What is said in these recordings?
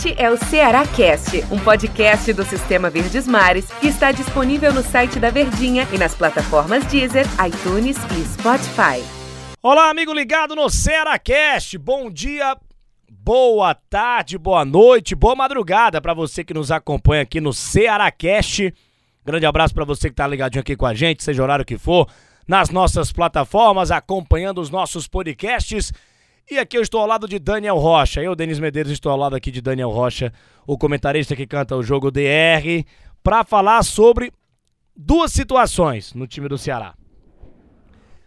Este é o Ceará Cast, um podcast do Sistema Verdes Mares que está disponível no site da Verdinha e nas plataformas Deezer, iTunes e Spotify. Olá, amigo ligado no Ceará Cast. Bom dia, boa tarde, boa noite, boa madrugada para você que nos acompanha aqui no Ceará Cast. Grande abraço para você que tá ligadinho aqui com a gente, seja o horário que for, nas nossas plataformas, acompanhando os nossos podcasts. E aqui eu estou ao lado de Daniel Rocha. Eu, Denis Medeiros, estou ao lado aqui de Daniel Rocha, o comentarista que canta o jogo DR, para falar sobre duas situações no time do Ceará.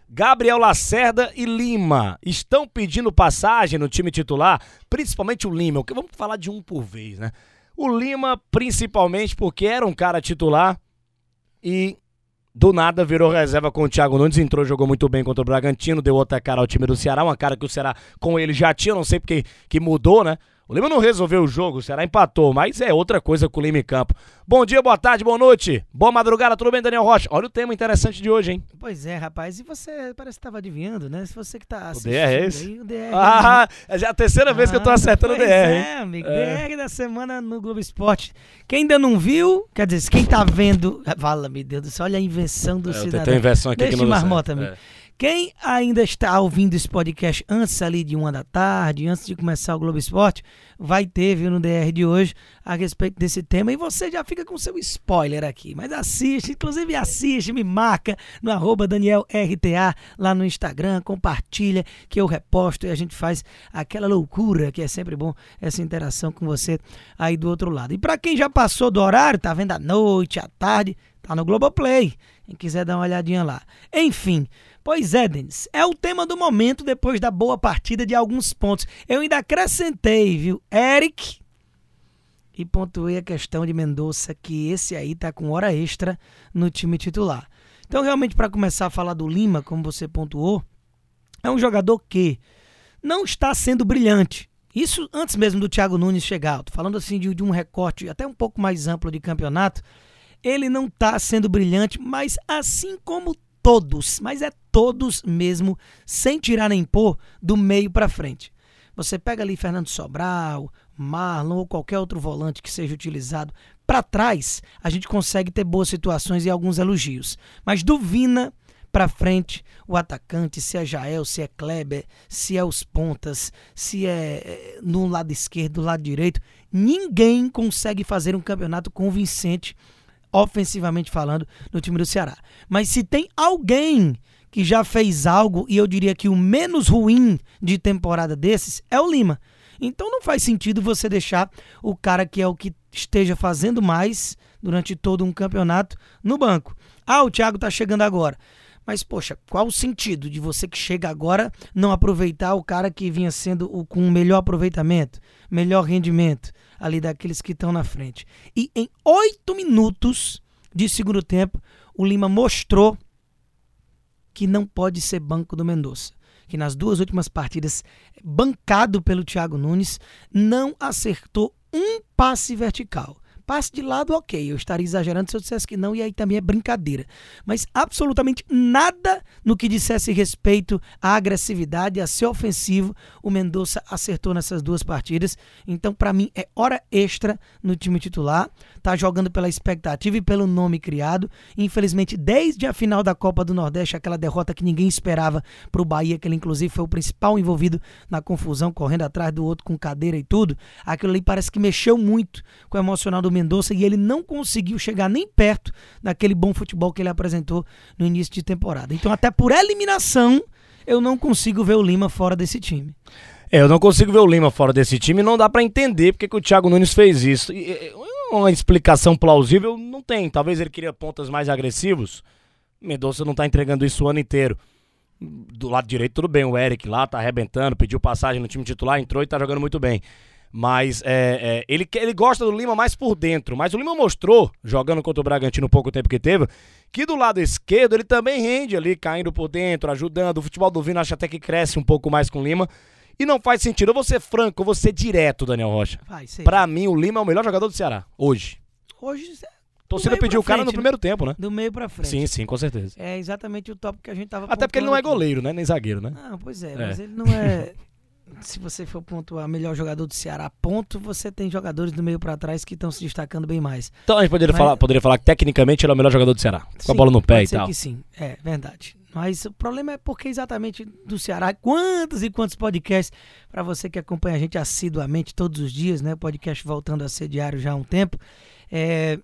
Gabriel Lacerda e Lima estão pedindo passagem no time titular, principalmente o Lima. Vamos falar de um por vez, né? O Lima, principalmente porque era um cara titular e do nada virou reserva com o Thiago Nunes, entrou, jogou muito bem contra o Bragantino, deu outra cara ao time do Ceará, uma cara que o Ceará com ele já tinha, não sei porque que mudou, né? O Lima não resolveu o jogo, o Ceará empatou, mas é outra coisa com o Lima em campo. Bom dia, boa tarde, boa noite, boa madrugada, tudo bem, Daniel Rocha? Olha o tema interessante de hoje, hein? Pois é, rapaz, e você parece que estava adivinhando, né? Se você que tá assistindo o DR é esse? Aí, o DR, ah, é já a terceira ah, vez que eu tô ah, acertando o DR, é, hein? amigo, é. DR da semana no Globo Esporte. Quem ainda não viu, quer dizer, quem tá vendo, fala, meu Deus do céu, olha a invenção do é, cidadão. Tem invenção aqui Deixa que não marmota, amigo. É. Quem ainda está ouvindo esse podcast antes ali de uma da tarde, antes de começar o Globo Esporte, vai ter, viu, no DR de hoje, a respeito desse tema. E você já fica com seu spoiler aqui. Mas assiste, inclusive assiste, me marca no arroba DanielRTA lá no Instagram, compartilha que eu reposto e a gente faz aquela loucura que é sempre bom essa interação com você aí do outro lado. E para quem já passou do horário, tá vendo à noite, à tarde, tá no Globoplay. Quem quiser dar uma olhadinha lá. Enfim. Pois é, Denis, é o tema do momento depois da boa partida de alguns pontos. Eu ainda acrescentei, viu? Eric e pontuei a questão de Mendonça, que esse aí tá com hora extra no time titular. Então, realmente, para começar a falar do Lima, como você pontuou, é um jogador que não está sendo brilhante. Isso antes mesmo do Thiago Nunes chegar. Tô falando assim de, de um recorte até um pouco mais amplo de campeonato. Ele não está sendo brilhante, mas assim como todos, mas é todos mesmo, sem tirar nem pôr, do meio para frente. Você pega ali Fernando Sobral, Marlon ou qualquer outro volante que seja utilizado para trás, a gente consegue ter boas situações e alguns elogios. Mas do Vina para frente, o atacante, se é Jael, se é Kleber, se é os pontas, se é, é no lado esquerdo, do lado direito, ninguém consegue fazer um campeonato convincente ofensivamente falando, no time do Ceará. Mas se tem alguém que já fez algo, e eu diria que o menos ruim de temporada desses, é o Lima. Então não faz sentido você deixar o cara que é o que esteja fazendo mais durante todo um campeonato no banco. Ah, o Thiago tá chegando agora. Mas, poxa, qual o sentido de você que chega agora não aproveitar o cara que vinha sendo o, com melhor aproveitamento, melhor rendimento? ali daqueles que estão na frente. E em oito minutos de segundo tempo, o Lima mostrou que não pode ser banco do Mendonça. Que nas duas últimas partidas, bancado pelo Thiago Nunes, não acertou um passe vertical. Passe de lado, ok. Eu estaria exagerando se eu dissesse que não, e aí também é brincadeira. Mas absolutamente nada no que dissesse respeito à agressividade, a ser ofensivo, o Mendonça acertou nessas duas partidas. Então, para mim, é hora extra no time titular. Tá jogando pela expectativa e pelo nome criado. Infelizmente, desde a final da Copa do Nordeste, aquela derrota que ninguém esperava para o Bahia, que ele inclusive foi o principal envolvido na confusão, correndo atrás do outro com cadeira e tudo. Aquilo ali parece que mexeu muito com o emocional do Mendonça e ele não conseguiu chegar nem perto daquele bom futebol que ele apresentou no início de temporada. Então, até por eliminação, eu não consigo ver o Lima fora desse time. É, eu não consigo ver o Lima fora desse time não dá para entender porque que o Thiago Nunes fez isso. E, uma explicação plausível não tem. Talvez ele queria pontas mais agressivos. Mendonça não tá entregando isso o ano inteiro. Do lado direito, tudo bem. O Eric lá tá arrebentando, pediu passagem no time titular, entrou e tá jogando muito bem. Mas é, é, ele, ele gosta do Lima mais por dentro. Mas o Lima mostrou, jogando contra o Bragantino pouco tempo que teve, que do lado esquerdo ele também rende ali, caindo por dentro, ajudando. O futebol do Vino acho até que cresce um pouco mais com o Lima. E não faz sentido. Eu vou ser franco, eu vou ser direto, Daniel Rocha. Vai, pra mim, o Lima é o melhor jogador do Ceará, hoje. Hoje, torcida pediu o cara no né? primeiro tempo, né? Do meio pra frente. Sim, sim, com certeza. É exatamente o top que a gente tava Até porque ele não é goleiro, né? Nem zagueiro, né? Não, pois é, é. mas ele não é se você for pontuar melhor jogador do Ceará, ponto, você tem jogadores do meio para trás que estão se destacando bem mais. Então a gente poderia, Mas- falar, poderia falar que tecnicamente ele é o melhor jogador do Ceará. Com a bola no pé pode e ser tal. que sim, é verdade. Mas o problema é porque exatamente do Ceará, quantos e quantos podcasts, para você que acompanha a gente assiduamente todos os dias, né? Podcast voltando a ser diário já há um tempo. É,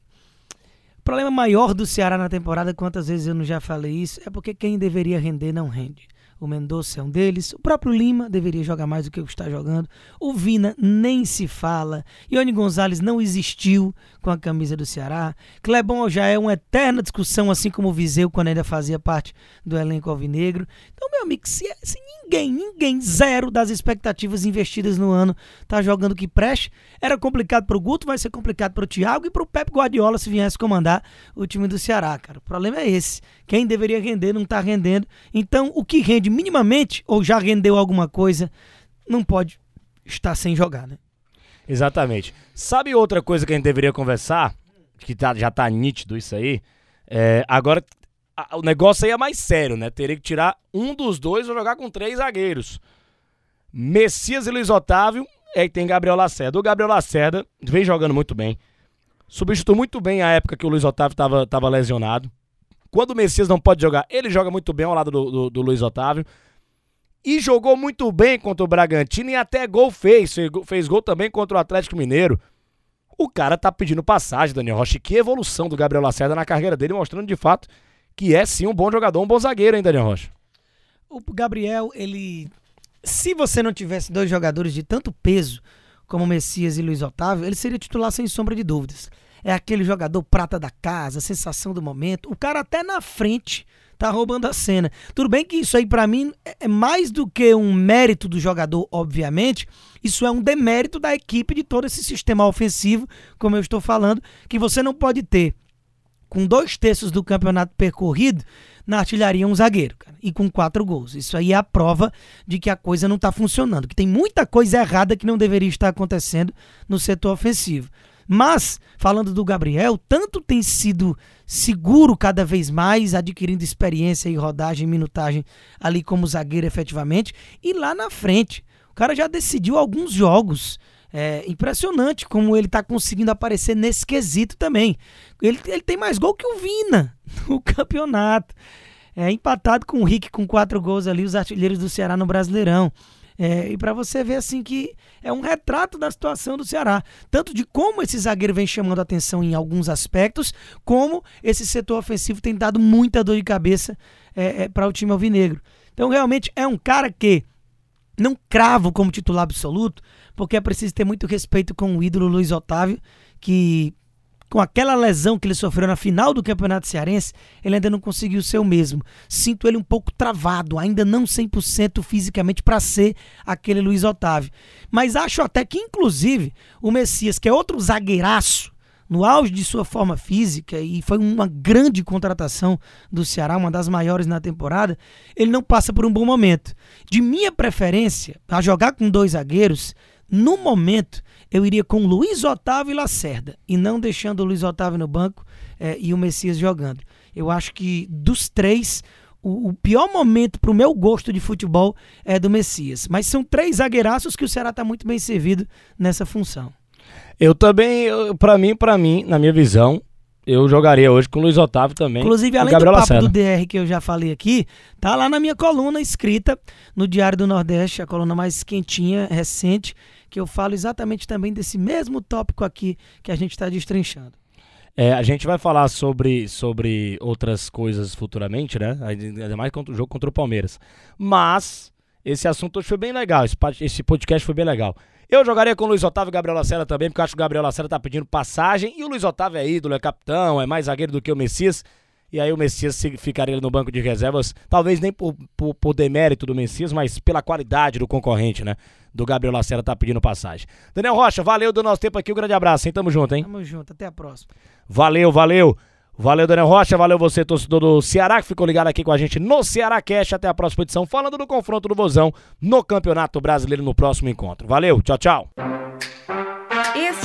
o problema maior do Ceará na temporada, quantas vezes eu não já falei isso, é porque quem deveria render não rende. O Mendonça é um deles. O próprio Lima deveria jogar mais do que o está jogando. O Vina nem se fala. Ione Gonzalez não existiu com a camisa do Ceará. Clebon já é uma eterna discussão, assim como o Viseu, quando ainda fazia parte do elenco alvinegro. Então, meu amigo, se, se ninguém, ninguém, zero das expectativas investidas no ano, tá jogando que preste, era complicado pro Guto, vai ser complicado pro Thiago e pro Pep Guardiola se viesse comandar o time do Ceará, cara. O problema é esse. Quem deveria render não tá rendendo. Então, o que rende minimamente, ou já rendeu alguma coisa, não pode estar sem jogar, né? Exatamente. Sabe outra coisa que a gente deveria conversar? Que tá- já tá nítido isso aí. É, agora, a- o negócio aí é mais sério, né? Teria que tirar um dos dois ou jogar com três zagueiros. Messias e Luiz Otávio. Aí tem Gabriel Lacerda. O Gabriel Lacerda vem jogando muito bem. Substituiu muito bem a época que o Luiz Otávio estava tava lesionado. Quando o Messias não pode jogar, ele joga muito bem ao lado do, do, do Luiz Otávio. E jogou muito bem contra o Bragantino e até gol fez. Fez gol, também contra o Atlético Mineiro. O cara tá pedindo passagem, Daniel Rocha. Que evolução do Gabriel Lacerda na carreira dele, mostrando de fato que é sim um bom jogador, um bom zagueiro, hein, Daniel Rocha? O Gabriel, ele. Se você não tivesse dois jogadores de tanto peso como Messias e Luiz Otávio, ele seria titular sem sombra de dúvidas. É aquele jogador prata da casa, sensação do momento. O cara até na frente tá roubando a cena. Tudo bem que isso aí pra mim é é mais do que um mérito do jogador, obviamente. Isso é um demérito da equipe de todo esse sistema ofensivo, como eu estou falando, que você não pode ter com dois terços do campeonato percorrido na artilharia um zagueiro, cara, e com quatro gols. Isso aí é a prova de que a coisa não está funcionando, que tem muita coisa errada que não deveria estar acontecendo no setor ofensivo. Mas, falando do Gabriel, tanto tem sido seguro cada vez mais, adquirindo experiência e rodagem, minutagem ali como zagueiro efetivamente, e lá na frente, o cara já decidiu alguns jogos. É impressionante como ele tá conseguindo aparecer nesse quesito também. Ele, ele tem mais gol que o Vina no campeonato. É empatado com o Rick com quatro gols ali, os artilheiros do Ceará no Brasileirão. É, e para você ver assim que é um retrato da situação do Ceará, tanto de como esse zagueiro vem chamando atenção em alguns aspectos, como esse setor ofensivo tem dado muita dor de cabeça é, é, para o time alvinegro. Então realmente é um cara que não cravo como titular absoluto, porque é preciso ter muito respeito com o ídolo Luiz Otávio, que com aquela lesão que ele sofreu na final do Campeonato Cearense, ele ainda não conseguiu ser o mesmo. Sinto ele um pouco travado, ainda não 100% fisicamente para ser aquele Luiz Otávio. Mas acho até que, inclusive, o Messias, que é outro zagueiraço, no auge de sua forma física e foi uma grande contratação do Ceará, uma das maiores na temporada, ele não passa por um bom momento. De minha preferência, a jogar com dois zagueiros, no momento eu iria com Luiz Otávio e Lacerda e não deixando o Luiz Otávio no banco eh, e o Messias jogando. Eu acho que dos três, o, o pior momento para o meu gosto de futebol é do Messias. Mas são três zagueiraços que o Ceará está muito bem servido nessa função. Eu também, pra mim, pra mim, na minha visão, eu jogaria hoje com o Luiz Otávio também. Inclusive, além Gabriel do papo Lacerda. do DR que eu já falei aqui, tá lá na minha coluna escrita no Diário do Nordeste, a coluna mais quentinha, recente, que eu falo exatamente também desse mesmo tópico aqui que a gente está destrinchando. É, a gente vai falar sobre, sobre outras coisas futuramente, né? Ainda mais contra o jogo contra o Palmeiras. Mas esse assunto hoje foi bem legal. Esse, podcast foi bem legal. Eu jogaria com o Luiz Otávio e Gabriel Lacerda também, porque eu acho que o Gabriel Lacerda tá pedindo passagem. E o Luiz Otávio é ídolo, é capitão, é mais zagueiro do que o Messias. E aí o Messias ficaria no banco de reservas, talvez nem por, por, por demérito do Messias, mas pela qualidade do concorrente, né? Do Gabriel Lacerda tá pedindo passagem. Daniel Rocha, valeu do nosso tempo aqui, um grande abraço, hein? Tamo junto, hein? Tamo junto, até a próxima. Valeu, valeu. Valeu, Daniel Rocha. Valeu você, torcedor do Ceará, que ficou ligado aqui com a gente no Ceará Cash. Até a próxima edição, falando do confronto do Vozão no Campeonato Brasileiro no próximo encontro. Valeu, tchau, tchau.